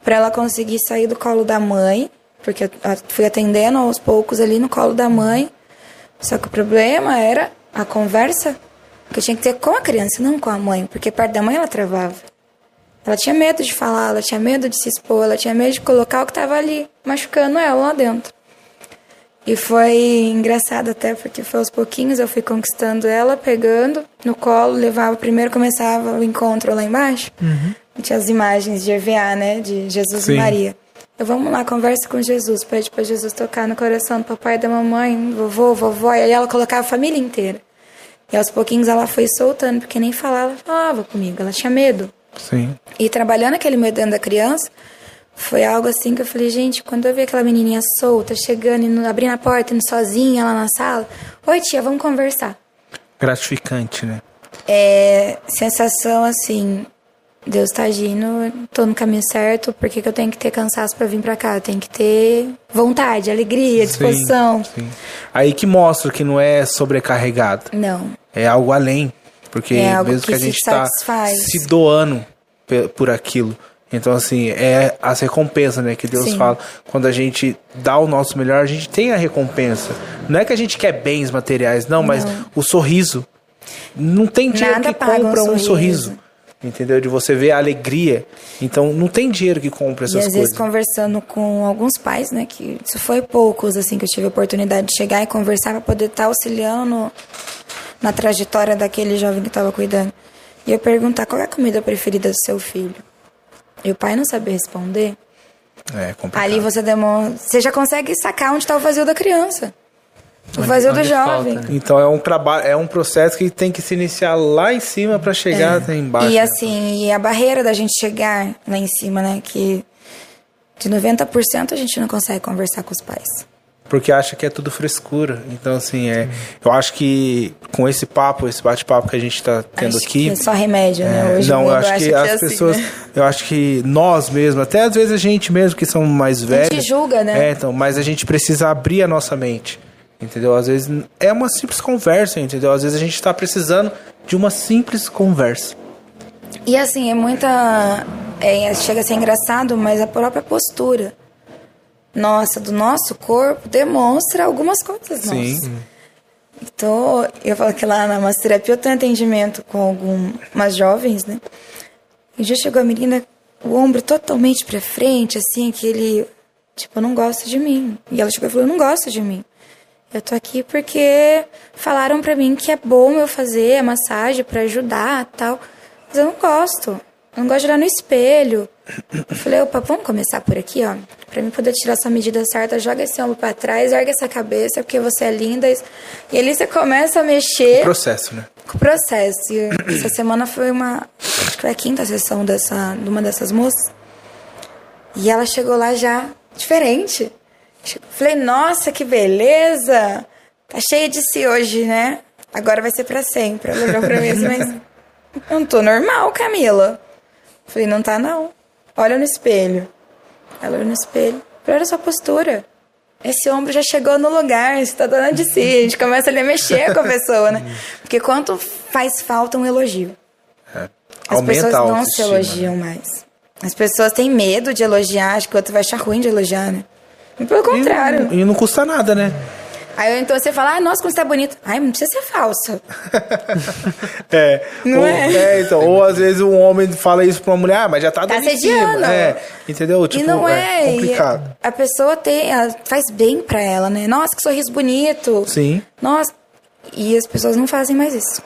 Speaker 2: para ela conseguir sair do colo da mãe, porque eu fui atendendo aos poucos ali no colo da mãe. Só que o problema era a conversa que eu tinha que ter com a criança, não com a mãe, porque perto da mãe ela travava. Ela tinha medo de falar, ela tinha medo de se expor, ela tinha medo de colocar o que estava ali, machucando ela lá dentro. E foi engraçado até, porque foi aos pouquinhos eu fui conquistando ela, pegando no colo, levava, primeiro começava o encontro lá embaixo, e tinha as imagens de EVA, né, de Jesus
Speaker 3: Sim.
Speaker 2: e Maria. Eu, vamos lá, conversa com Jesus, pede para Jesus tocar no coração do papai da mamãe, vovô, vovó, e aí ela colocava a família inteira. E aos pouquinhos ela foi soltando, porque nem falava, ela falava comigo, ela tinha medo.
Speaker 3: Sim.
Speaker 2: E trabalhando aquele medo dentro da criança, foi algo assim que eu falei, gente, quando eu vi aquela menininha solta, chegando, indo, abrindo a porta, indo sozinha lá na sala, oi tia, vamos conversar.
Speaker 3: Gratificante, né?
Speaker 2: É sensação assim, Deus tá agindo, tô no caminho certo, por que, que eu tenho que ter cansaço pra vir pra cá? Eu tenho que ter vontade, alegria, disposição.
Speaker 3: Sim, sim. Aí que mostra que não é sobrecarregado.
Speaker 2: Não.
Speaker 3: É algo além. Porque
Speaker 2: É algo
Speaker 3: mesmo que,
Speaker 2: que
Speaker 3: a
Speaker 2: se
Speaker 3: gente tá
Speaker 2: satisfaz.
Speaker 3: se doando por aquilo. Então, assim, é as recompensas, né, que Deus
Speaker 2: Sim.
Speaker 3: fala. Quando a gente dá o nosso melhor, a gente tem a recompensa. Não é que a gente quer bens materiais, não, mas o sorriso. Não tem dinheiro
Speaker 2: Nada
Speaker 3: que
Speaker 2: paga um
Speaker 3: compra um sorriso. Entendeu? De você ver a alegria. Então, não tem dinheiro que compre
Speaker 2: E
Speaker 3: essas
Speaker 2: às
Speaker 3: coisas.
Speaker 2: vezes conversando com alguns pais, né, que isso foi poucos assim que eu tive a oportunidade de chegar e conversar para poder estar auxiliando na trajetória daquele jovem que estava cuidando. E eu perguntar qual é a comida preferida do seu filho. E o pai não saber responder.
Speaker 3: É complicado.
Speaker 2: Ali você demonstra, você já consegue sacar onde está o vazio da criança. O
Speaker 1: Onde-
Speaker 2: vazio do jovem.
Speaker 1: falta, né?
Speaker 3: Então é um trabalho, é um processo que tem que se iniciar lá em cima para chegar até embaixo.
Speaker 2: É. E
Speaker 3: né?
Speaker 2: assim, e a barreira da gente chegar lá em cima, né, que de 90% a gente não consegue conversar com os pais.
Speaker 3: Porque acha que é tudo frescura. Então, assim, é. Eu acho que com esse papo, esse bate-papo que a gente tá tendo
Speaker 2: Acho
Speaker 3: aqui.
Speaker 2: que é só remédio, né?
Speaker 3: É,
Speaker 2: Hoje
Speaker 3: não, eu acho
Speaker 2: acha
Speaker 3: que,
Speaker 2: é
Speaker 3: as
Speaker 2: assim,
Speaker 3: pessoas,
Speaker 2: né?
Speaker 3: eu acho que nós mesmos, até às vezes a gente mesmo que são mais velhos,
Speaker 2: julga, né?
Speaker 3: É, então, mas a gente precisa abrir a nossa mente, entendeu? Às vezes é uma simples conversa, entendeu? Às vezes a gente está precisando de uma simples conversa.
Speaker 2: E assim, é muita. é, chega a ser engraçado, mas a própria postura nossa, do nosso corpo, demonstra algumas coisas
Speaker 3: Sim.
Speaker 2: nossas. Então, eu falo que lá na massoterapia eu tenho atendimento com algumas jovens, né? E já chegou a menina, o ombro totalmente pra frente, assim, que ele, tipo, não gosta de mim. E ela chegou e falou, não gosta de mim. Eu tô aqui porque falaram pra mim que é bom eu fazer a massagem pra ajudar tal. Mas eu não gosto. Eu não gosto de olhar no espelho. Eu falei, opa, vamos começar por aqui, ó. Pra mim poder tirar sua medida certa, joga esse ombro pra trás, ergue essa cabeça, porque você é linda. E ali você começa a mexer
Speaker 3: Processo, né?
Speaker 2: com o processo. E essa semana foi uma. Acho que foi a quinta sessão dessa, de uma dessas moças. E ela chegou lá já diferente. Falei, nossa, que beleza! Tá cheia de si hoje, né? Agora vai ser pra sempre. Ela olhou pra mim assim, mas. Eu não tô normal, Camila. Falei, não tá não. Olha no espelho. Ela olhou no espelho. Falei, olha a sua postura. Esse ombro já chegou no lugar, você tá dando de si. A gente começa ali a mexer com a pessoa, né? Porque quanto faz falta um elogio.
Speaker 3: É.
Speaker 2: As
Speaker 3: Aumenta
Speaker 2: pessoas não se elogiam
Speaker 3: né?
Speaker 2: mais. As pessoas têm medo de elogiar, acho que o outro vai achar ruim de elogiar, né? E Pelo
Speaker 3: E
Speaker 2: contrário.
Speaker 3: não- E não custa nada, né?
Speaker 2: Aí então você fala, ah, nossa, como você tá bonito. Ai, não precisa ser falsa. [laughs]
Speaker 3: É.
Speaker 2: Não
Speaker 3: ou,
Speaker 2: é?
Speaker 3: então, ou às vezes um homem fala isso pra uma mulher, ah, mas já tá
Speaker 2: Tá
Speaker 3: cima. É, entendeu? Tipo,
Speaker 2: e não é. e
Speaker 3: complicado.
Speaker 2: a pessoa tem, ela faz bem pra ela, né? Nossa, que sorriso bonito.
Speaker 3: Sim.
Speaker 2: Nossa. E as pessoas não fazem mais isso.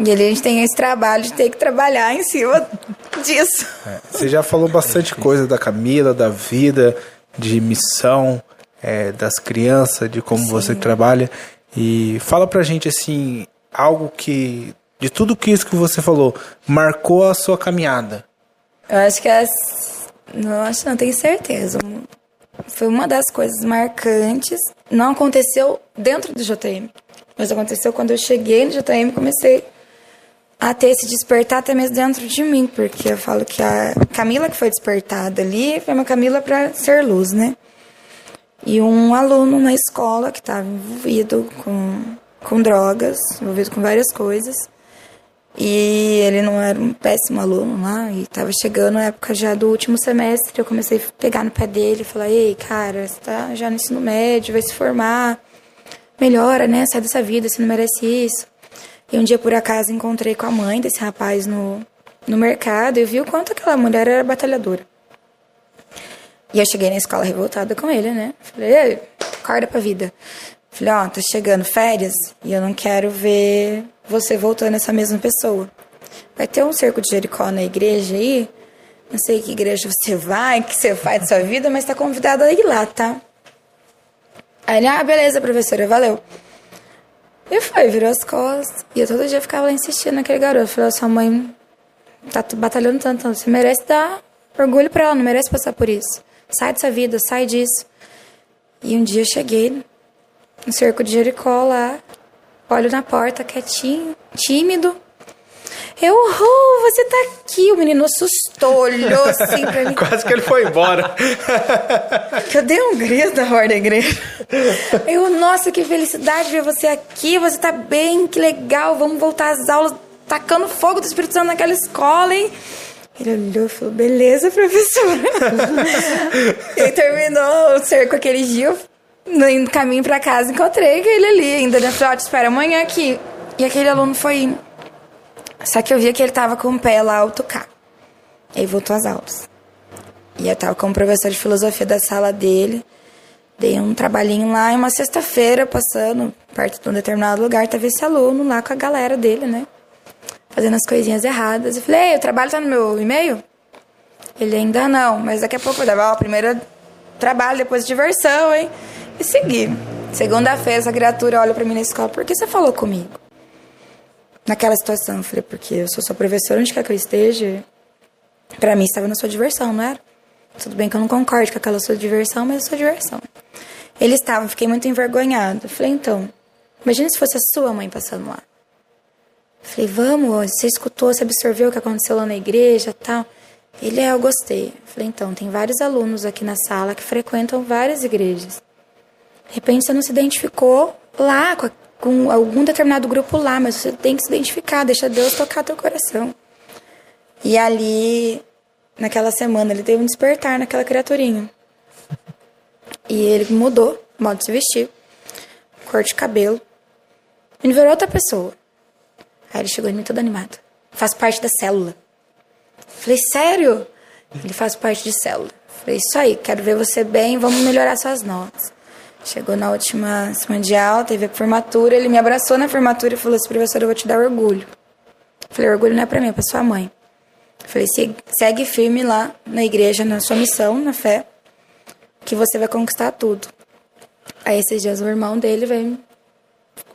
Speaker 2: E ali a gente tem esse trabalho de ter que trabalhar em cima [laughs] disso.
Speaker 3: É, Você já falou bastante coisa da Camila, da vida, de missão, é, das crianças, de como você trabalha. E fala pra gente, assim, algo que, de tudo que isso que você falou, marcou a sua caminhada.
Speaker 2: Eu acho que as. Não, acho não, tenho certeza. Foi uma das coisas marcantes. Não aconteceu dentro do JM. Mas aconteceu quando eu cheguei no JM e comecei a ter esse despertar até mesmo dentro de mim. Porque eu falo que a Camila que foi despertada ali foi uma Camila para ser luz, né? E um aluno na escola que estava envolvido com, com drogas, envolvido com várias coisas. E ele não era um péssimo aluno lá, e tava chegando a época já do último semestre, eu comecei a pegar no pé dele e falar, ei, cara, você tá já no ensino médio, vai se formar, melhora, né, sai dessa vida, você não merece isso. E um dia, por acaso, encontrei com a mãe desse rapaz no, no mercado e vi o quanto aquela mulher era batalhadora. E eu cheguei na escola revoltada com ele, né? Falei, ei, acorda pra vida. Falei, ó, tá chegando férias e eu não quero ver você voltando essa mesma pessoa. Vai ter um cerco de Jericó na igreja aí. Não sei que igreja você vai, que você faz da sua vida, mas tá convidado a ir lá, tá? Aí ele, ah, beleza, professora, valeu. E foi, virou as costas. E eu todo dia ficava lá insistindo naquele garoto. Falei, sua mãe tá batalhando tanto, você merece dar orgulho pra ela, não merece passar por isso. Sai dessa vida, sai disso. E um dia eu cheguei no cerco de Jericó lá, olho na porta, quietinho, tímido. Eu, oh, você tá aqui. O menino assustou, olhou assim pra mim. [laughs]
Speaker 3: Quase que ele foi embora.
Speaker 2: Eu dei um grito na hora da igreja. Eu, nossa, que felicidade ver você aqui. Você tá bem, que legal. Vamos voltar às aulas tacando fogo do Espírito Santo naquela escola, hein? Ele olhou e falou, beleza, professora. [laughs] e terminou o cerco aquele dia, no caminho pra casa, encontrei ele ali ainda, ó, te espero amanhã aqui. E aquele aluno foi. Só que eu via que ele tava com o pé lá alto cá. Aí voltou às aulas. E eu tava com o professor de filosofia da sala dele. Dei um trabalhinho lá e uma sexta-feira, passando perto de um determinado lugar, tava esse aluno lá com a galera dele, né? Fazendo as coisinhas erradas. Eu falei, ei, o trabalho tá no meu e-mail? Ele ainda não, mas daqui a pouco eu dava, ó, primeiro trabalho, depois diversão, hein? E segui. Segunda-feira, essa criatura olha pra mim na escola, por que você falou comigo? Naquela situação, eu falei, porque eu sou sua professora, onde quer que eu esteja, pra mim estava na sua diversão, não era? Tudo bem que eu não concorde com aquela sua diversão, mas é sua diversão. Ele estava, fiquei muito envergonhada. Eu falei, então, imagine se fosse a sua mãe passando lá. Eu falei, vamos, você escutou, você absorveu o que aconteceu lá na igreja tal. Ele é, eu gostei. Eu falei, então, tem vários alunos aqui na sala que frequentam várias igrejas. De repente você não se identificou lá com, a, com algum determinado grupo lá, mas você tem que se identificar, deixa Deus tocar teu coração. E ali, naquela semana, ele teve um despertar naquela criaturinha. E ele mudou o modo de se vestir, cor de cabelo. Ele virou outra pessoa. Aí ele chegou em mim todo animado. Faz parte da célula. Falei, sério? Ele faz parte de célula. Falei, isso aí, quero ver você bem, vamos melhorar suas notas. Chegou na última semana de aula, teve a formatura, ele me abraçou na formatura e falou assim, professor, eu vou te dar orgulho. Falei, orgulho não é pra mim, é pra sua mãe. Falei, segue firme lá na igreja, na sua missão, na fé, que você vai conquistar tudo. Aí esses dias o irmão dele veio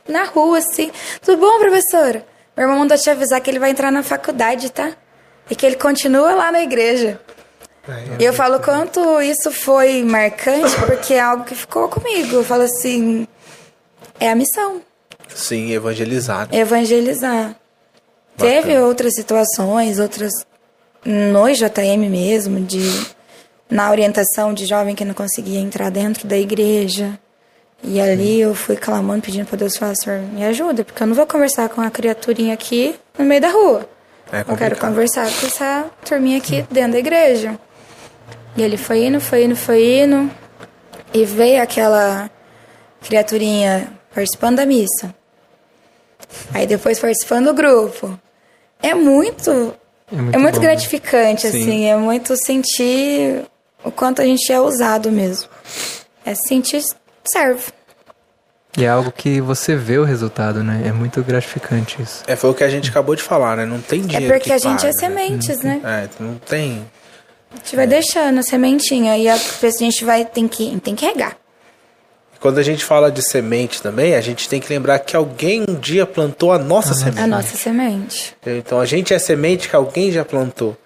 Speaker 2: na rua, assim, tudo bom, professora? Meu irmão mandou te avisar que ele vai entrar na faculdade, tá? E que ele continua lá na igreja. E eu falo quanto isso foi marcante, porque é algo que ficou comigo. Eu falo assim, é a missão.
Speaker 3: Sim, evangelizar.
Speaker 2: Evangelizar. Bacana. Teve outras situações, outras no JM mesmo, de na orientação de jovem que não conseguia entrar dentro da igreja. E ali eu fui clamando, pedindo para Deus falar, Senhor, me ajuda, porque eu não vou conversar com a criaturinha aqui no meio da rua. É eu quero conversar com essa turminha aqui dentro da igreja. E ele foi indo, foi indo, foi indo. E veio aquela criaturinha participando da missa. Aí depois participando do grupo. É muito. É muito, é muito bom, gratificante, né? assim. É muito sentir o quanto a gente é usado mesmo. É sentir serve.
Speaker 1: E é algo que você vê o resultado, né? É muito gratificante isso.
Speaker 3: É, foi o que a gente acabou de falar, né? Não tem é dinheiro.
Speaker 2: É porque
Speaker 3: a
Speaker 2: gente é sementes, né?
Speaker 3: É, não tem.
Speaker 2: A gente vai deixando a sementinha e a, a gente vai tem que, tem que regar.
Speaker 3: Quando a gente fala de semente também, a gente tem que lembrar que alguém um dia plantou a nossa semente.
Speaker 2: A nossa semente.
Speaker 3: Então a gente é semente que alguém já plantou.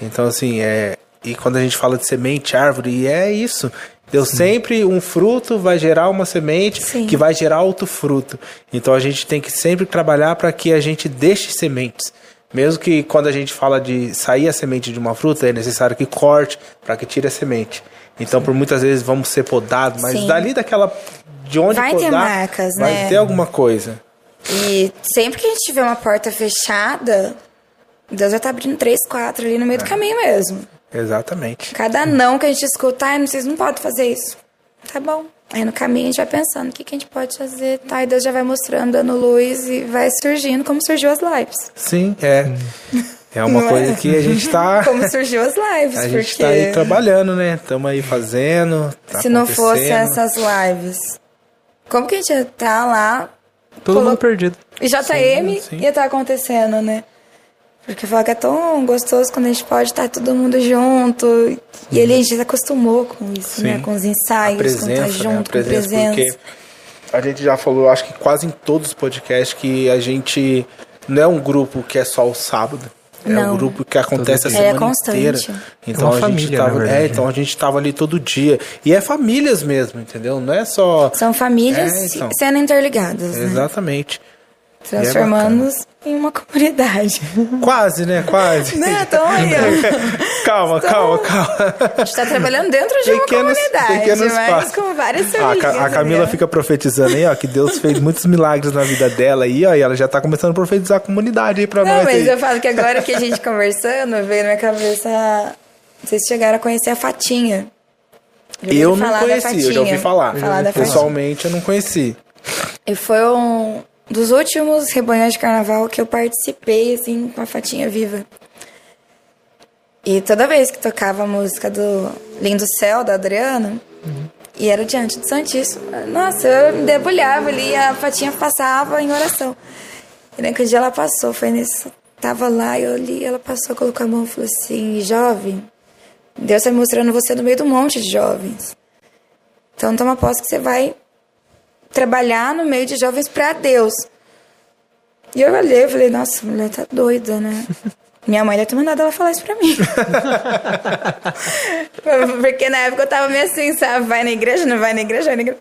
Speaker 3: Então assim, é e quando a gente fala de semente, árvore, é isso. Deu sempre um fruto vai gerar uma semente Sim. que vai gerar outro fruto. Então a gente tem que sempre trabalhar para que a gente deixe sementes. Mesmo que quando a gente fala de sair a semente de uma fruta, é necessário que corte para que tire a semente. Então, Sim. por muitas vezes vamos ser podados, mas Sim. dali daquela de onde
Speaker 2: vai podar, ter marcas,
Speaker 3: vai
Speaker 2: né?
Speaker 3: ter alguma coisa.
Speaker 2: E sempre que a gente tiver uma porta fechada, Deus vai estar tá abrindo três, quatro ali no meio é. do caminho mesmo.
Speaker 3: Exatamente.
Speaker 2: Cada não que a gente escuta, ah, vocês não podem fazer isso. Tá bom. Aí no caminho a gente vai pensando o que, que a gente pode fazer, tá? E Deus já vai mostrando, dando luz e vai surgindo como surgiu as lives.
Speaker 3: Sim, é. É uma não coisa é? que a gente tá. [laughs]
Speaker 2: Como surgiu as lives, [laughs]
Speaker 3: a
Speaker 2: porque.
Speaker 3: gente tá aí trabalhando, né? Estamos aí fazendo. Tá
Speaker 2: Se não fosse essas lives, como que a gente ia estar tá lá?
Speaker 1: Todo colo... mundo perdido.
Speaker 2: E JM sim, sim. ia estar tá acontecendo, né? Porque fala que é tão gostoso quando a gente pode estar todo mundo junto. E ele a gente se acostumou com isso, né? Sim. né? Com os ensaios,
Speaker 3: presença,
Speaker 2: com estar junto, né? a presença, com a presença.
Speaker 3: a gente já falou, acho que quase em todos os podcasts, que a gente não é um grupo que é só o sábado. É não. um grupo que acontece a semana é inteira. Então é a gente família, tava, é, então a gente tava ali todo dia. E é famílias mesmo, entendeu? Não é só
Speaker 2: São famílias é, então, sendo interligadas,
Speaker 3: Exatamente.
Speaker 2: Né? Transformando-nos em uma comunidade. [laughs]
Speaker 3: Quase, né? Quase.
Speaker 2: né? Então aí, ó. [laughs]
Speaker 3: calma, calma, calma.
Speaker 2: A gente tá trabalhando dentro de uma
Speaker 3: Pequenos-
Speaker 2: comunidade,
Speaker 3: pequenos
Speaker 2: mas
Speaker 3: passos.
Speaker 2: com várias
Speaker 3: Ah, a,
Speaker 2: famílias.
Speaker 3: Ca- a Camila
Speaker 2: né?
Speaker 3: fica profetizando aí, ó, que Deus fez muitos milagres na vida dela aí, ó, e ela já tá começando a profetizar a comunidade aí pra
Speaker 2: Não,
Speaker 3: nós.
Speaker 2: mas
Speaker 3: aí.
Speaker 2: eu falo que agora que a gente [laughs] conversando, veio na minha cabeça. Vocês chegaram a conhecer a Fatinha.
Speaker 3: Eu não conheci, eu já ouvi falar.
Speaker 2: Falar da.
Speaker 3: Pessoalmente eu não conheci.
Speaker 2: E foi um dos últimos rebanhões de carnaval que eu participei, assim, com a Fatinha viva. E toda vez que tocava a música do Lindo Céu, da Adriana, e era diante do Santíssimo, nossa, eu me debulhava ali, e a Fatinha passava em oração. E naquele dia ela passou, foi nesse. Tava lá, eu li, ela passou, colocou a mão e falou assim: jovem, Deus está mostrando você no meio de um monte de jovens. Então toma posse que você vai trabalhar no meio de jovens para Deus. E eu olhei e falei, nossa, a mulher tá doida, né? [laughs] Minha mãe deve ter mandado ela falar isso pra mim. [laughs] [laughs] Porque na época eu tava meio assim, sabe? Vai na igreja, não vai na igreja, vai na igreja.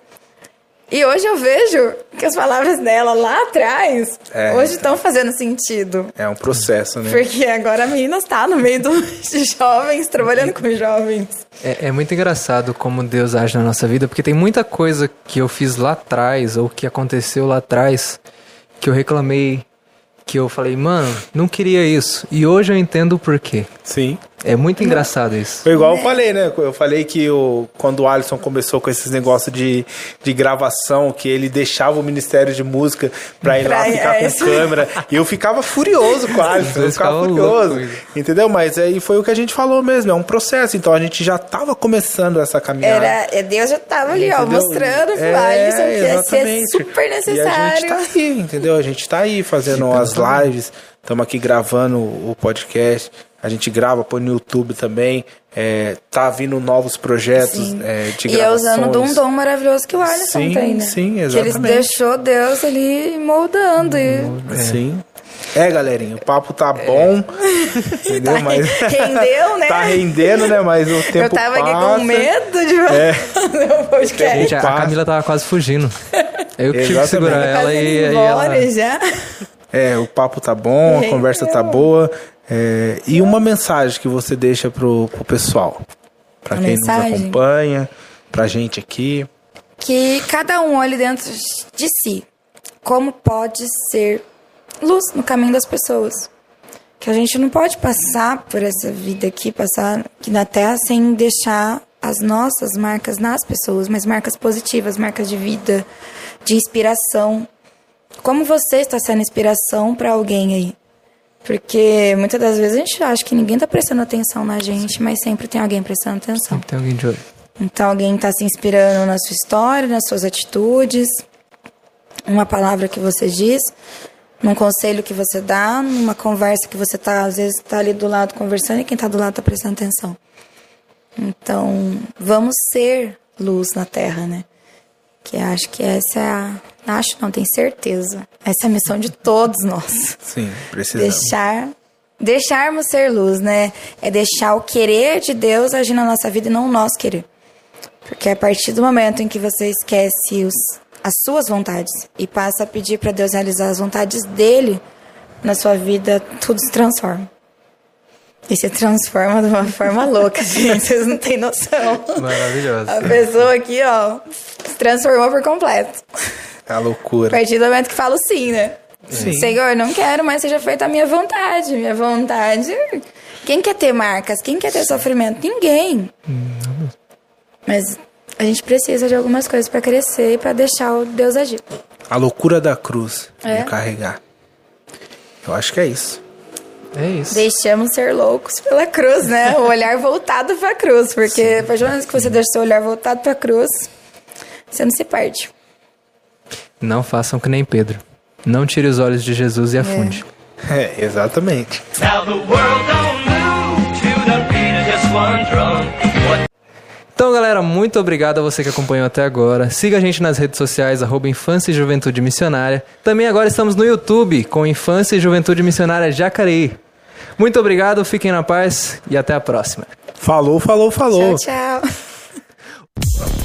Speaker 2: E hoje eu vejo que as palavras dela lá atrás,
Speaker 3: É,
Speaker 2: hoje estão fazendo sentido.
Speaker 3: É um processo, né?
Speaker 2: Porque agora a menina está no meio [laughs] de jovens, trabalhando com jovens.
Speaker 1: É, é muito engraçado como Deus age na nossa vida, porque tem muita coisa que eu fiz lá atrás, ou que aconteceu lá atrás, que eu reclamei, que eu falei, mano, não queria isso. E hoje eu entendo o porquê.
Speaker 3: Sim.
Speaker 1: É muito engraçado isso.
Speaker 3: Foi igual eu falei, né? Eu falei que o, quando o Alisson começou com esses negócios de, de gravação, que ele deixava o Ministério de Música pra ir lá ficar
Speaker 2: é
Speaker 3: com câmera. E eu ficava furioso com o [laughs] Alisson. Eu ficava furioso.
Speaker 1: loucos.
Speaker 3: Entendeu? Mas aí foi o que a gente falou mesmo. É um processo. Então a gente já tava começando essa caminhada.
Speaker 2: Era, é, Deus já tava ali, ó,
Speaker 3: Entendeu?
Speaker 2: mostrando pro
Speaker 3: É,
Speaker 2: Alisson que ia ser super
Speaker 3: E a gente
Speaker 2: necessário.
Speaker 3: tá aí, entendeu? A gente tá aí fazendo as lives, estamos aqui gravando o podcast, a gente grava, põe no YouTube também, é, tá vindo novos projetos é, de
Speaker 2: e é usando de um
Speaker 3: gravações.
Speaker 2: dom maravilhoso que o Alisson
Speaker 3: Sim,
Speaker 2: tem, né?
Speaker 3: sim,
Speaker 2: Que ele
Speaker 3: exatamente.
Speaker 2: deixou Deus ali moldando. E
Speaker 3: Sim. É, galerinha, o papo tá bom, [laughs] entendeu?
Speaker 2: tá
Speaker 3: Mas
Speaker 2: rendeu, né?
Speaker 3: tá rendendo, né? Mas o tempo
Speaker 2: Eu tava aqui
Speaker 3: passa.
Speaker 2: com medo de
Speaker 3: É.
Speaker 2: fazer o podcast.
Speaker 1: Gente, a. Camila tava quase fugindo. Eu que tive que
Speaker 3: Exatamente.
Speaker 1: segurar ela e, e ela.
Speaker 2: já.
Speaker 3: É, o papo tá bom, a conversa tá boa. É, e uma mensagem que você deixa pro, pro pessoal? Pra
Speaker 2: Uma
Speaker 3: quem
Speaker 2: mensagem?
Speaker 3: nos acompanha, pra gente aqui.
Speaker 2: Que cada um olhe dentro de si. Como pode ser luz no caminho das pessoas. Que a gente não pode passar por essa vida aqui, passar aqui na Terra sem deixar as nossas marcas nas pessoas, mas marcas positivas, marcas de vida, de inspiração. Como você está sendo inspiração para alguém aí? Porque muitas das vezes a gente acha que ninguém está prestando atenção na gente, mas sempre tem alguém prestando atenção.
Speaker 1: Tem alguém de olho.
Speaker 2: Então alguém está se inspirando na sua história, nas suas atitudes, uma palavra que você diz, num conselho que você dá, numa conversa que você tá, às vezes está ali do lado conversando e quem está do lado está prestando atenção. Então, vamos ser luz na Terra, né? Que acho que essa é a. Acho não, tenho certeza. Essa é a missão de todos nós
Speaker 3: Sim, precisamos.
Speaker 2: deixar deixarmos ser luz, né? É deixar o querer de Deus agir na nossa vida e não o nosso querer. Porque a partir do momento em que você esquece os, as suas vontades e passa a pedir para Deus realizar as vontades dele na sua vida, tudo se transforma. E se transforma de uma forma louca, [laughs] gente. Vocês não têm noção.
Speaker 1: Maravilhoso.
Speaker 2: A pessoa aqui, ó, se transformou por completo.
Speaker 3: É a
Speaker 2: A
Speaker 3: loucura.
Speaker 2: partir do momento que falo sim, né?
Speaker 3: Sim.
Speaker 2: Senhor, não quero mais seja feita a minha vontade. Minha vontade. Quem quer ter marcas? Quem quer ter sofrimento? Ninguém. Mas a gente precisa de algumas coisas pra crescer e pra deixar o Deus agir.
Speaker 3: A loucura da cruz
Speaker 2: É.
Speaker 3: de carregar. Eu acho que é isso.
Speaker 1: É isso.
Speaker 2: Deixamos ser loucos pela cruz, né? O olhar voltado pra cruz. Porque a partir do momento que você deixa o seu olhar voltado pra cruz, você não se perde.
Speaker 1: Não façam que nem Pedro. Não tire os olhos de Jesus e afunde.
Speaker 3: É, exatamente.
Speaker 4: Just one drum. What
Speaker 1: Então, galera, muito obrigado a você que acompanhou até agora. Siga a gente nas redes sociais, arroba Infância e Juventude Missionária. Também agora estamos no YouTube com Infância e Juventude Missionária Jacareí. Muito obrigado, fiquem na paz e até a próxima.
Speaker 3: Falou, falou, falou.
Speaker 2: Tchau, tchau. [laughs]